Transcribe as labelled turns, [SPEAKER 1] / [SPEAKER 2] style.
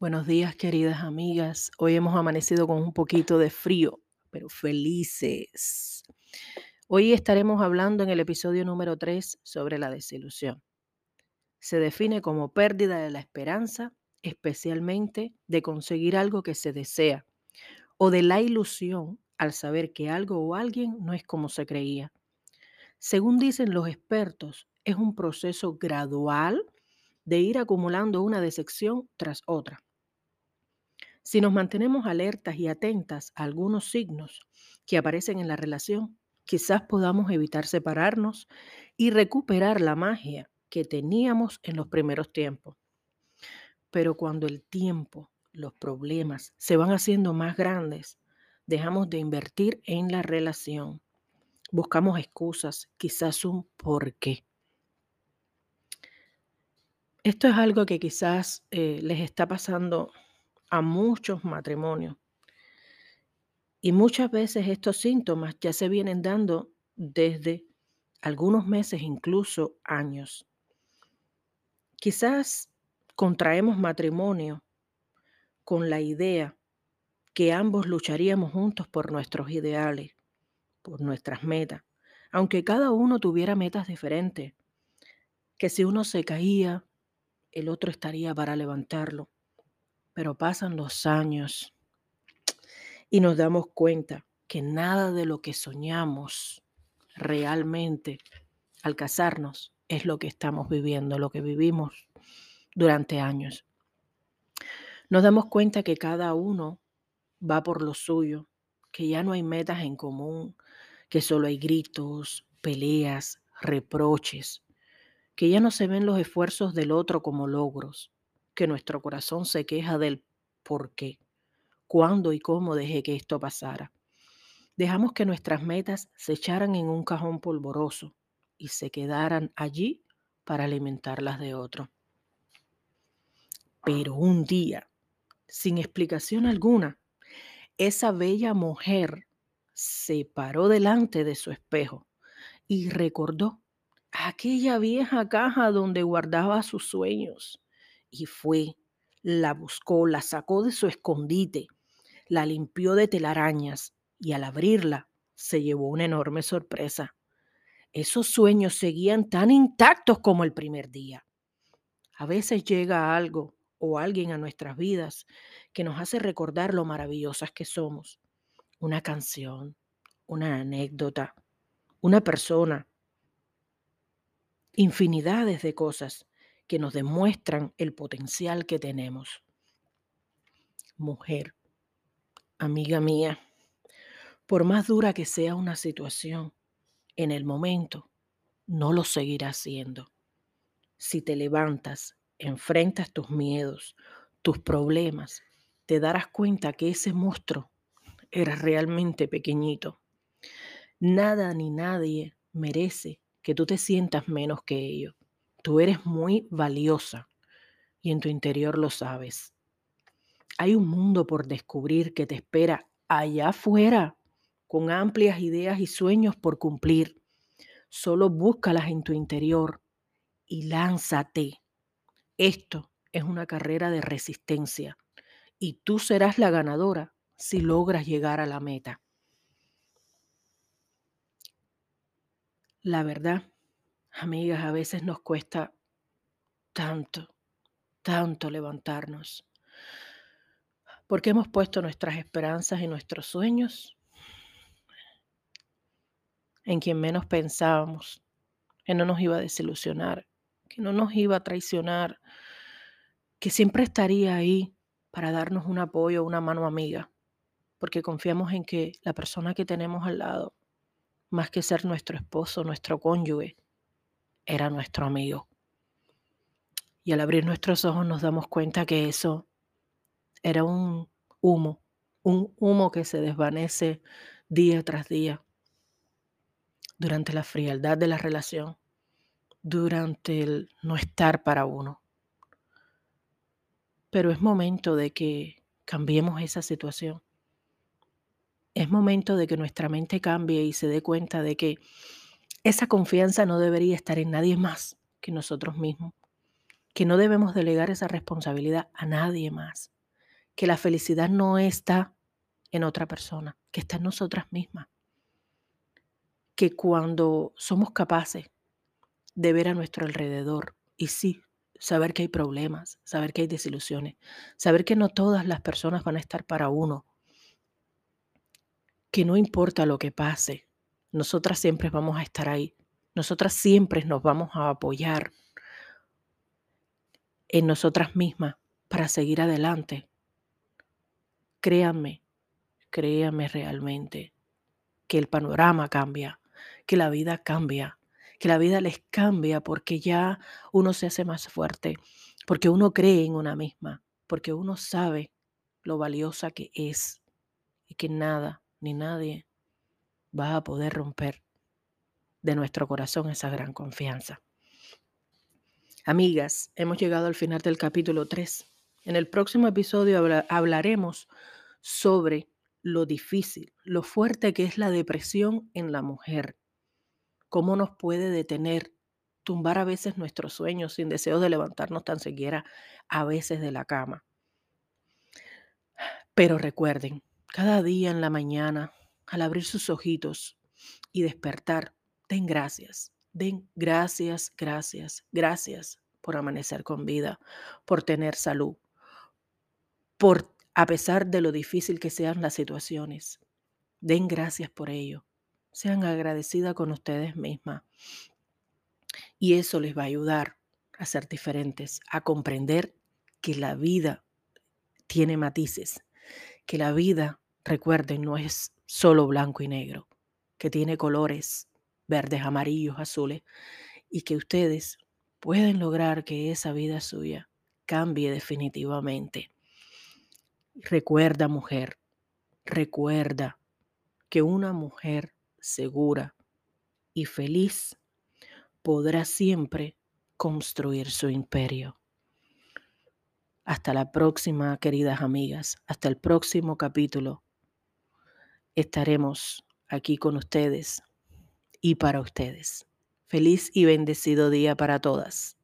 [SPEAKER 1] Buenos días, queridas amigas. Hoy hemos amanecido con un poquito de frío, pero felices. Hoy estaremos hablando en el episodio número 3 sobre la desilusión. Se define como pérdida de la esperanza, especialmente de conseguir algo que se desea, o de la ilusión al saber que algo o alguien no es como se creía. Según dicen los expertos, es un proceso gradual de ir acumulando una decepción tras otra. Si nos mantenemos alertas y atentas a algunos signos que aparecen en la relación, quizás podamos evitar separarnos y recuperar la magia que teníamos en los primeros tiempos. Pero cuando el tiempo, los problemas se van haciendo más grandes, dejamos de invertir en la relación. Buscamos excusas, quizás un por qué. Esto es algo que quizás eh, les está pasando a muchos matrimonios. Y muchas veces estos síntomas ya se vienen dando desde algunos meses, incluso años. Quizás contraemos matrimonio con la idea que ambos lucharíamos juntos por nuestros ideales, por nuestras metas, aunque cada uno tuviera metas diferentes, que si uno se caía, el otro estaría para levantarlo pero pasan los años y nos damos cuenta que nada de lo que soñamos realmente al casarnos es lo que estamos viviendo, lo que vivimos durante años. Nos damos cuenta que cada uno va por lo suyo, que ya no hay metas en común, que solo hay gritos, peleas, reproches, que ya no se ven los esfuerzos del otro como logros, que nuestro corazón se queja del por qué, cuándo y cómo dejé que esto pasara. Dejamos que nuestras metas se echaran en un cajón polvoroso y se quedaran allí para alimentar las de otro. Pero un día, sin explicación alguna, esa bella mujer se paró delante de su espejo y recordó aquella vieja caja donde guardaba sus sueños y fue, la buscó, la sacó de su escondite, la limpió de telarañas y al abrirla se llevó una enorme sorpresa. Esos sueños seguían tan intactos como el primer día. A veces llega algo o alguien a nuestras vidas que nos hace recordar lo maravillosas que somos. Una canción, una anécdota, una persona, infinidades de cosas que nos demuestran el potencial que tenemos. Mujer, amiga mía, por más dura que sea una situación, en el momento no lo seguirás siendo. Si te levantas, enfrentas tus miedos, tus problemas, te darás cuenta que ese monstruo era realmente pequeñito. Nada ni nadie merece que tú te sientas menos que ellos. Tú eres muy valiosa y en tu interior lo sabes. Hay un mundo por descubrir que te espera allá afuera, con amplias ideas y sueños por cumplir. Solo búscalas en tu interior y lánzate. Esto es una carrera de resistencia y tú serás la ganadora si logras llegar a la meta. La verdad Amigas, a veces nos cuesta tanto, tanto levantarnos, porque hemos puesto nuestras esperanzas y nuestros sueños en quien menos pensábamos, que no nos iba a desilusionar, que no nos iba a traicionar, que siempre estaría ahí para darnos un apoyo, una mano amiga, porque confiamos en que la persona que tenemos al lado, más que ser nuestro esposo, nuestro cónyuge, era nuestro amigo. Y al abrir nuestros ojos nos damos cuenta que eso era un humo, un humo que se desvanece día tras día durante la frialdad de la relación, durante el no estar para uno. Pero es momento de que cambiemos esa situación. Es momento de que nuestra mente cambie y se dé cuenta de que esa confianza no debería estar en nadie más que nosotros mismos, que no debemos delegar esa responsabilidad a nadie más, que la felicidad no está en otra persona, que está en nosotras mismas, que cuando somos capaces de ver a nuestro alrededor y sí, saber que hay problemas, saber que hay desilusiones, saber que no todas las personas van a estar para uno, que no importa lo que pase, nosotras siempre vamos a estar ahí, nosotras siempre nos vamos a apoyar en nosotras mismas para seguir adelante. Créanme, créanme realmente que el panorama cambia, que la vida cambia, que la vida les cambia porque ya uno se hace más fuerte, porque uno cree en una misma, porque uno sabe lo valiosa que es y que nada ni nadie va a poder romper de nuestro corazón esa gran confianza. Amigas, hemos llegado al final del capítulo 3. En el próximo episodio hablaremos sobre lo difícil, lo fuerte que es la depresión en la mujer, cómo nos puede detener, tumbar a veces nuestros sueños sin deseo de levantarnos tan siquiera a veces de la cama. Pero recuerden, cada día en la mañana, al abrir sus ojitos y despertar, den gracias, den gracias, gracias, gracias por amanecer con vida, por tener salud, por, a pesar de lo difícil que sean las situaciones, den gracias por ello. Sean agradecidas con ustedes mismas. Y eso les va a ayudar a ser diferentes, a comprender que la vida tiene matices, que la vida, recuerden, no es solo blanco y negro, que tiene colores verdes, amarillos, azules, y que ustedes pueden lograr que esa vida suya cambie definitivamente. Recuerda, mujer, recuerda que una mujer segura y feliz podrá siempre construir su imperio. Hasta la próxima, queridas amigas. Hasta el próximo capítulo. Estaremos aquí con ustedes y para ustedes. Feliz y bendecido día para todas.